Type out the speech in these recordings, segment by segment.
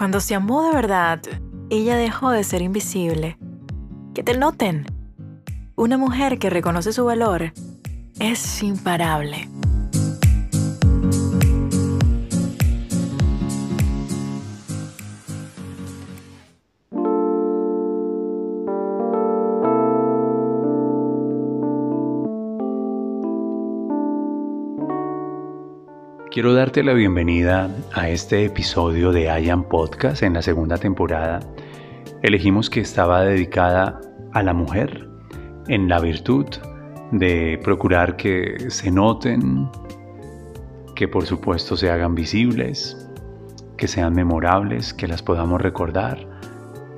Cuando se amó de verdad, ella dejó de ser invisible. Que te noten. Una mujer que reconoce su valor es imparable. Quiero darte la bienvenida a este episodio de IAM Podcast en la segunda temporada. Elegimos que estaba dedicada a la mujer en la virtud de procurar que se noten, que por supuesto se hagan visibles, que sean memorables, que las podamos recordar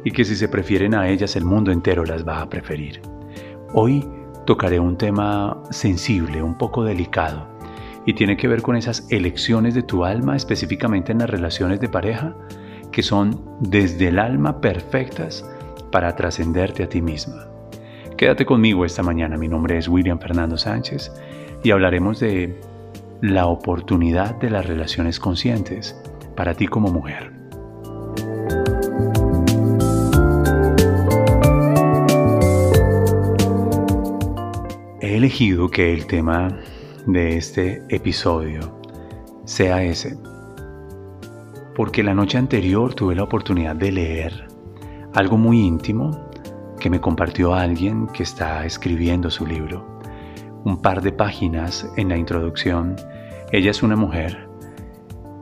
y que si se prefieren a ellas el mundo entero las va a preferir. Hoy tocaré un tema sensible, un poco delicado y tiene que ver con esas elecciones de tu alma, específicamente en las relaciones de pareja, que son desde el alma perfectas para trascenderte a ti misma. Quédate conmigo esta mañana, mi nombre es William Fernando Sánchez y hablaremos de la oportunidad de las relaciones conscientes para ti como mujer. He elegido que el tema de este episodio sea ese. Porque la noche anterior tuve la oportunidad de leer algo muy íntimo que me compartió alguien que está escribiendo su libro. Un par de páginas en la introducción, ella es una mujer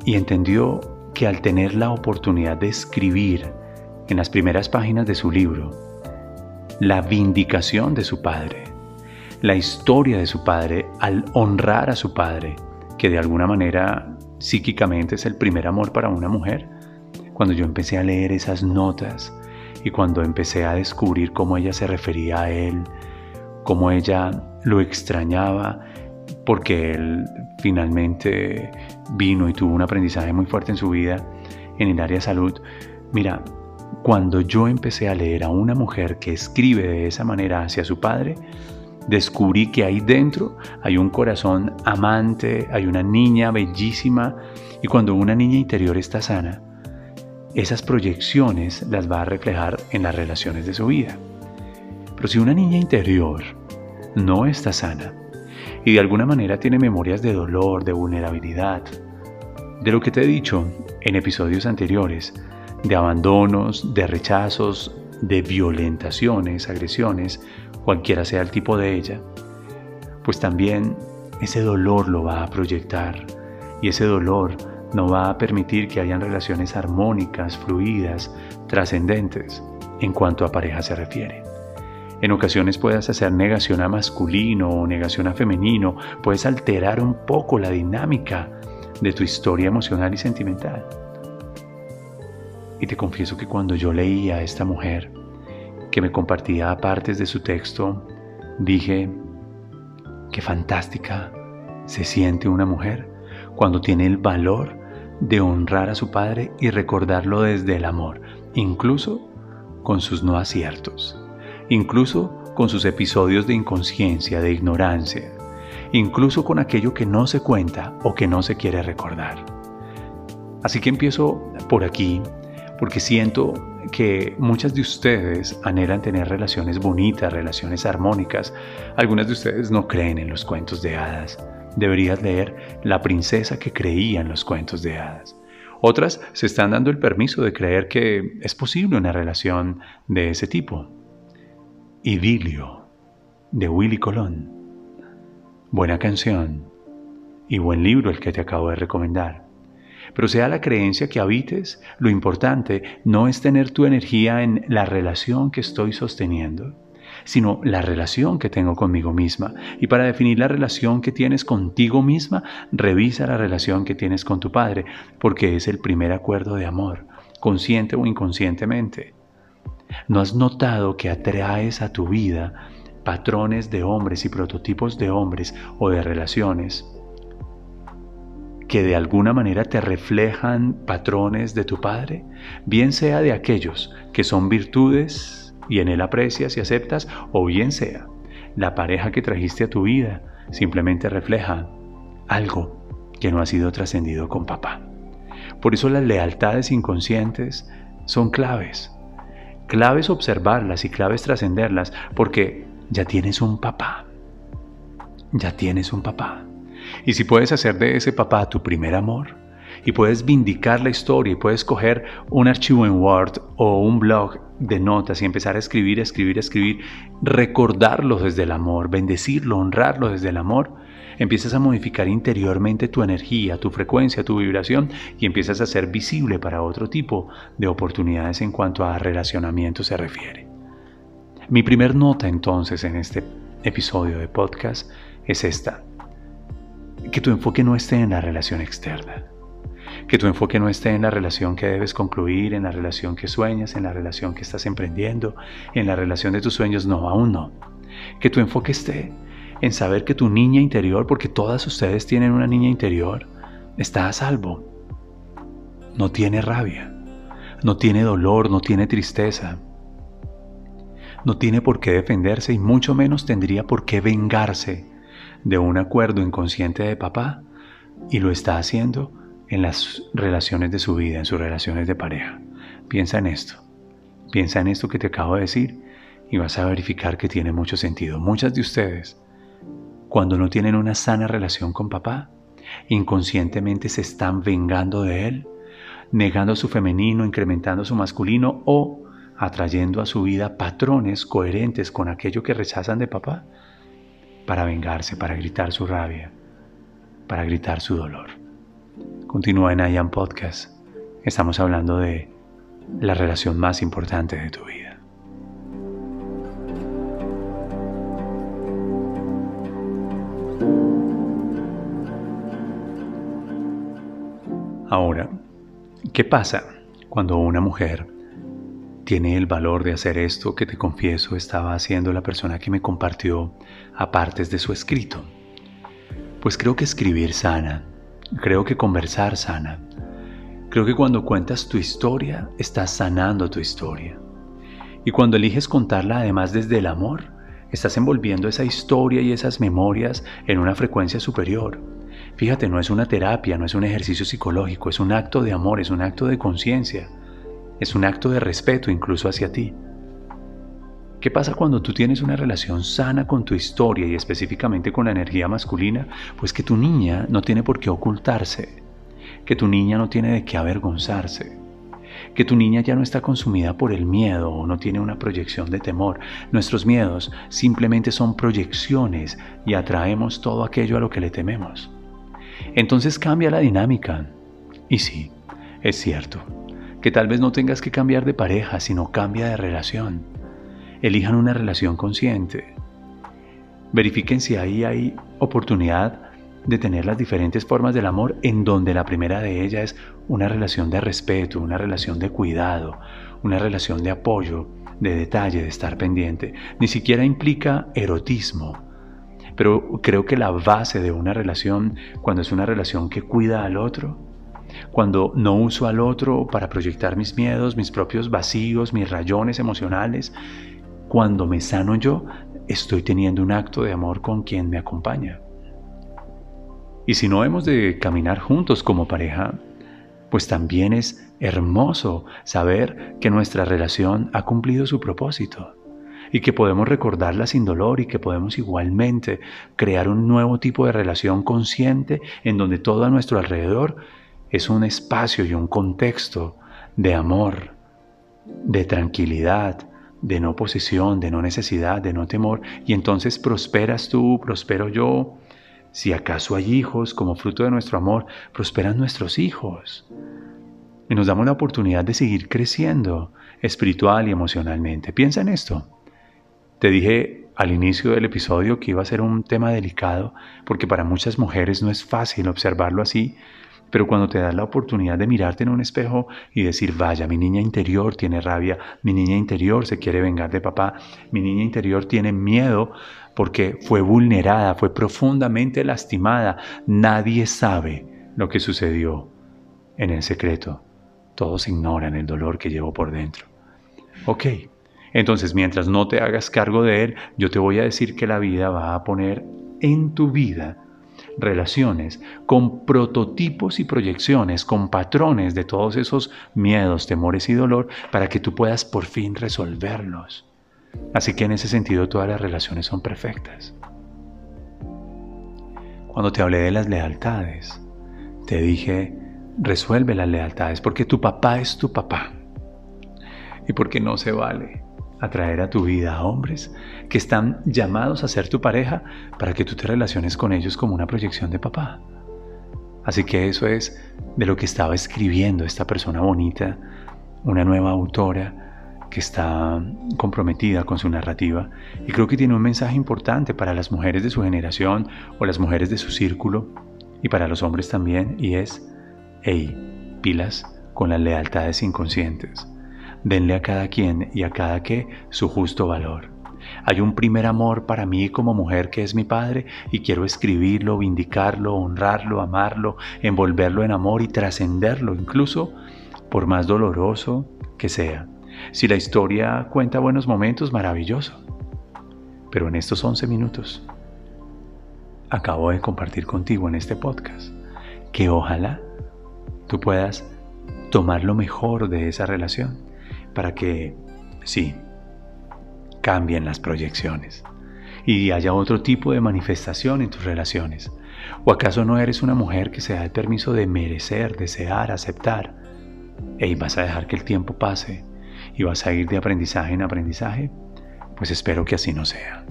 y entendió que al tener la oportunidad de escribir en las primeras páginas de su libro la vindicación de su padre, la historia de su padre al honrar a su padre, que de alguna manera psíquicamente es el primer amor para una mujer. Cuando yo empecé a leer esas notas y cuando empecé a descubrir cómo ella se refería a él, cómo ella lo extrañaba, porque él finalmente vino y tuvo un aprendizaje muy fuerte en su vida en el área de salud. Mira, cuando yo empecé a leer a una mujer que escribe de esa manera hacia su padre, descubrí que ahí dentro hay un corazón amante, hay una niña bellísima y cuando una niña interior está sana, esas proyecciones las va a reflejar en las relaciones de su vida. Pero si una niña interior no está sana y de alguna manera tiene memorias de dolor, de vulnerabilidad, de lo que te he dicho en episodios anteriores, de abandonos, de rechazos, de violentaciones, agresiones, cualquiera sea el tipo de ella, pues también ese dolor lo va a proyectar y ese dolor no va a permitir que hayan relaciones armónicas, fluidas, trascendentes en cuanto a pareja se refiere. En ocasiones puedes hacer negación a masculino o negación a femenino, puedes alterar un poco la dinámica de tu historia emocional y sentimental. Y te confieso que cuando yo leía a esta mujer, que me compartía partes de su texto, dije, qué fantástica se siente una mujer cuando tiene el valor de honrar a su padre y recordarlo desde el amor, incluso con sus no aciertos, incluso con sus episodios de inconsciencia, de ignorancia, incluso con aquello que no se cuenta o que no se quiere recordar. Así que empiezo por aquí, porque siento que muchas de ustedes anhelan tener relaciones bonitas, relaciones armónicas. Algunas de ustedes no creen en los cuentos de hadas. Deberías leer La princesa que creía en los cuentos de hadas. Otras se están dando el permiso de creer que es posible una relación de ese tipo. Idilio, de Willy Colón. Buena canción y buen libro el que te acabo de recomendar. Pero sea la creencia que habites, lo importante no es tener tu energía en la relación que estoy sosteniendo, sino la relación que tengo conmigo misma. Y para definir la relación que tienes contigo misma, revisa la relación que tienes con tu Padre, porque es el primer acuerdo de amor, consciente o inconscientemente. ¿No has notado que atraes a tu vida patrones de hombres y prototipos de hombres o de relaciones que de alguna manera te reflejan patrones de tu Padre, bien sea de aquellos que son virtudes y en Él aprecias y aceptas, o bien sea la pareja que trajiste a tu vida simplemente refleja algo que no ha sido trascendido con papá. Por eso las lealtades inconscientes son claves. Claves observarlas y claves trascenderlas, porque ya tienes un papá. Ya tienes un papá. Y si puedes hacer de ese papá tu primer amor, y puedes vindicar la historia y puedes coger un archivo en Word o un blog de notas y empezar a escribir, escribir, escribir, recordarlo desde el amor, bendecirlo, honrarlo desde el amor, empiezas a modificar interiormente tu energía, tu frecuencia, tu vibración y empiezas a ser visible para otro tipo de oportunidades en cuanto a relacionamiento se refiere. Mi primer nota entonces en este episodio de podcast es esta, que tu enfoque no esté en la relación externa que tu enfoque no esté en la relación que debes concluir, en la relación que sueñas, en la relación que estás emprendiendo, en la relación de tus sueños, no, aún no. Que tu enfoque esté en saber que tu niña interior, porque todas ustedes tienen una niña interior, está a salvo. No tiene rabia, no tiene dolor, no tiene tristeza. No tiene por qué defenderse y mucho menos tendría por qué vengarse de un acuerdo inconsciente de papá y lo está haciendo en las relaciones de su vida, en sus relaciones de pareja. Piensa en esto. Piensa en esto que te acabo de decir y vas a verificar que tiene mucho sentido. Muchas de ustedes, cuando no tienen una sana relación con papá, inconscientemente se están vengando de él, negando su femenino, incrementando su masculino o atrayendo a su vida patrones coherentes con aquello que rechazan de papá para vengarse, para gritar su rabia, para gritar su dolor. Continúa en IAM Podcast. Estamos hablando de la relación más importante de tu vida. Ahora, ¿qué pasa cuando una mujer tiene el valor de hacer esto que te confieso estaba haciendo la persona que me compartió a partes de su escrito? Pues creo que escribir sana Creo que conversar sana. Creo que cuando cuentas tu historia, estás sanando tu historia. Y cuando eliges contarla además desde el amor, estás envolviendo esa historia y esas memorias en una frecuencia superior. Fíjate, no es una terapia, no es un ejercicio psicológico, es un acto de amor, es un acto de conciencia, es un acto de respeto incluso hacia ti. ¿Qué pasa cuando tú tienes una relación sana con tu historia y específicamente con la energía masculina? Pues que tu niña no tiene por qué ocultarse, que tu niña no tiene de qué avergonzarse, que tu niña ya no está consumida por el miedo o no tiene una proyección de temor. Nuestros miedos simplemente son proyecciones y atraemos todo aquello a lo que le tememos. Entonces cambia la dinámica. Y sí, es cierto, que tal vez no tengas que cambiar de pareja, sino cambia de relación elijan una relación consciente. Verifiquen si ahí hay oportunidad de tener las diferentes formas del amor en donde la primera de ellas es una relación de respeto, una relación de cuidado, una relación de apoyo, de detalle, de estar pendiente. Ni siquiera implica erotismo, pero creo que la base de una relación, cuando es una relación que cuida al otro, cuando no uso al otro para proyectar mis miedos, mis propios vacíos, mis rayones emocionales, cuando me sano yo, estoy teniendo un acto de amor con quien me acompaña. Y si no hemos de caminar juntos como pareja, pues también es hermoso saber que nuestra relación ha cumplido su propósito y que podemos recordarla sin dolor y que podemos igualmente crear un nuevo tipo de relación consciente en donde todo a nuestro alrededor es un espacio y un contexto de amor, de tranquilidad, de no posesión, de no necesidad, de no temor, y entonces prosperas tú, prospero yo. Si acaso hay hijos, como fruto de nuestro amor, prosperan nuestros hijos. Y nos damos la oportunidad de seguir creciendo espiritual y emocionalmente. Piensa en esto. Te dije al inicio del episodio que iba a ser un tema delicado porque para muchas mujeres no es fácil observarlo así, pero cuando te das la oportunidad de mirarte en un espejo y decir, vaya, mi niña interior tiene rabia, mi niña interior se quiere vengar de papá, mi niña interior tiene miedo porque fue vulnerada, fue profundamente lastimada, nadie sabe lo que sucedió en el secreto. Todos ignoran el dolor que llevo por dentro. Ok, entonces mientras no te hagas cargo de él, yo te voy a decir que la vida va a poner en tu vida relaciones con prototipos y proyecciones, con patrones de todos esos miedos, temores y dolor para que tú puedas por fin resolverlos. Así que en ese sentido todas las relaciones son perfectas. Cuando te hablé de las lealtades, te dije, resuelve las lealtades porque tu papá es tu papá. Y porque no se vale atraer a tu vida a hombres que están llamados a ser tu pareja para que tú te relaciones con ellos como una proyección de papá. Así que eso es de lo que estaba escribiendo esta persona bonita, una nueva autora que está comprometida con su narrativa y creo que tiene un mensaje importante para las mujeres de su generación o las mujeres de su círculo y para los hombres también y es, hey, pilas con las lealtades inconscientes. Denle a cada quien y a cada que su justo valor. Hay un primer amor para mí como mujer que es mi padre y quiero escribirlo, vindicarlo, honrarlo, amarlo, envolverlo en amor y trascenderlo, incluso por más doloroso que sea. Si la historia cuenta buenos momentos, maravilloso. Pero en estos 11 minutos acabo de compartir contigo en este podcast que ojalá tú puedas tomar lo mejor de esa relación para que, sí, cambien las proyecciones y haya otro tipo de manifestación en tus relaciones. ¿O acaso no eres una mujer que se da el permiso de merecer, desear, aceptar? ¿Y vas a dejar que el tiempo pase y vas a ir de aprendizaje en aprendizaje, pues espero que así no sea.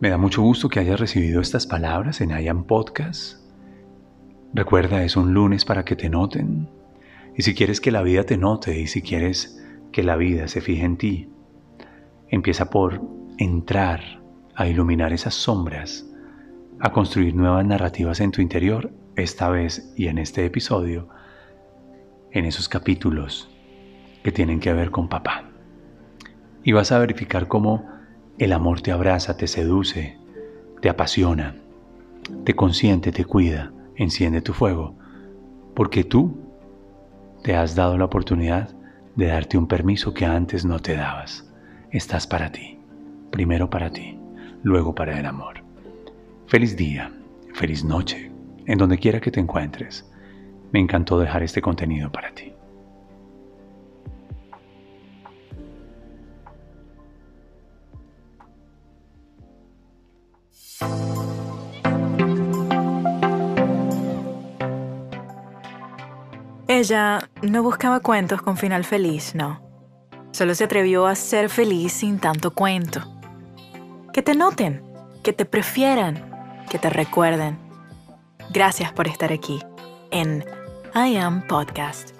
Me da mucho gusto que hayas recibido estas palabras en IAM Podcast. Recuerda, es un lunes para que te noten. Y si quieres que la vida te note y si quieres que la vida se fije en ti, empieza por entrar a iluminar esas sombras a construir nuevas narrativas en tu interior, esta vez y en este episodio, en esos capítulos que tienen que ver con papá. Y vas a verificar cómo el amor te abraza, te seduce, te apasiona, te consiente, te cuida, enciende tu fuego, porque tú te has dado la oportunidad de darte un permiso que antes no te dabas. Estás para ti, primero para ti, luego para el amor. Feliz día, feliz noche, en donde quiera que te encuentres. Me encantó dejar este contenido para ti. Ella no buscaba cuentos con final feliz, no. Solo se atrevió a ser feliz sin tanto cuento. Que te noten, que te prefieran, que te recuerden. Gracias por estar aquí en I Am Podcast.